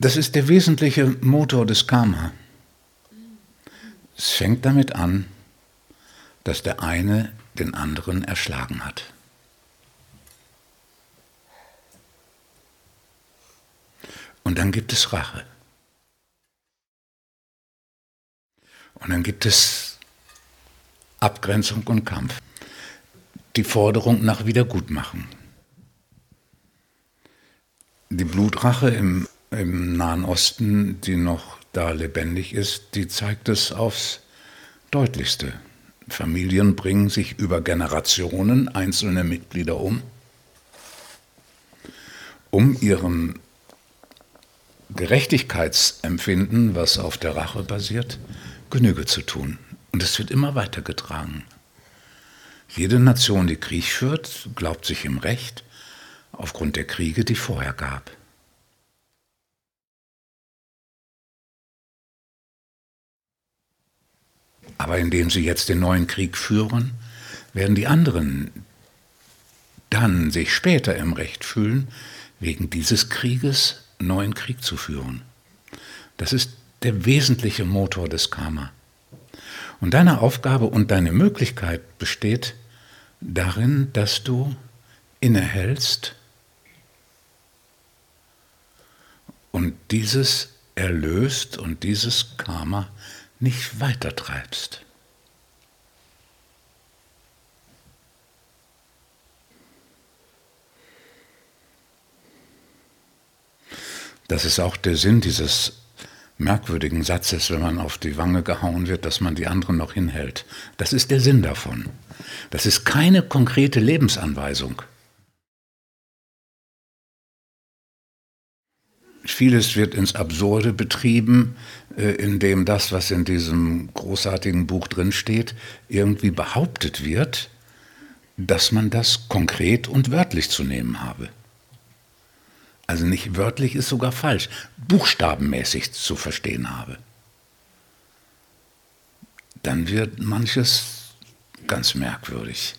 Das ist der wesentliche Motor des Karma. Es fängt damit an, dass der eine den anderen erschlagen hat. Und dann gibt es Rache. Und dann gibt es Abgrenzung und Kampf. Die Forderung nach Wiedergutmachung. Die Blutrache im, im Nahen Osten, die noch da lebendig ist, die zeigt es aufs deutlichste. Familien bringen sich über Generationen einzelne Mitglieder um, um ihrem Gerechtigkeitsempfinden, was auf der Rache basiert, Genüge zu tun. Und es wird immer weitergetragen. Jede Nation, die Krieg führt, glaubt sich im Recht aufgrund der Kriege, die vorher gab. Aber indem sie jetzt den neuen Krieg führen, werden die anderen dann sich später im Recht fühlen, wegen dieses Krieges neuen Krieg zu führen. Das ist der wesentliche Motor des Karma. Und deine Aufgabe und deine Möglichkeit besteht darin, dass du innehältst und dieses erlöst und dieses Karma nicht weitertreibst. Das ist auch der Sinn dieses merkwürdigen Satzes, wenn man auf die Wange gehauen wird, dass man die anderen noch hinhält. Das ist der Sinn davon. Das ist keine konkrete Lebensanweisung. Vieles wird ins Absurde betrieben, äh, indem das, was in diesem großartigen Buch drinsteht, irgendwie behauptet wird, dass man das konkret und wörtlich zu nehmen habe. Also nicht wörtlich ist sogar falsch, buchstabenmäßig zu verstehen habe. Dann wird manches ganz merkwürdig.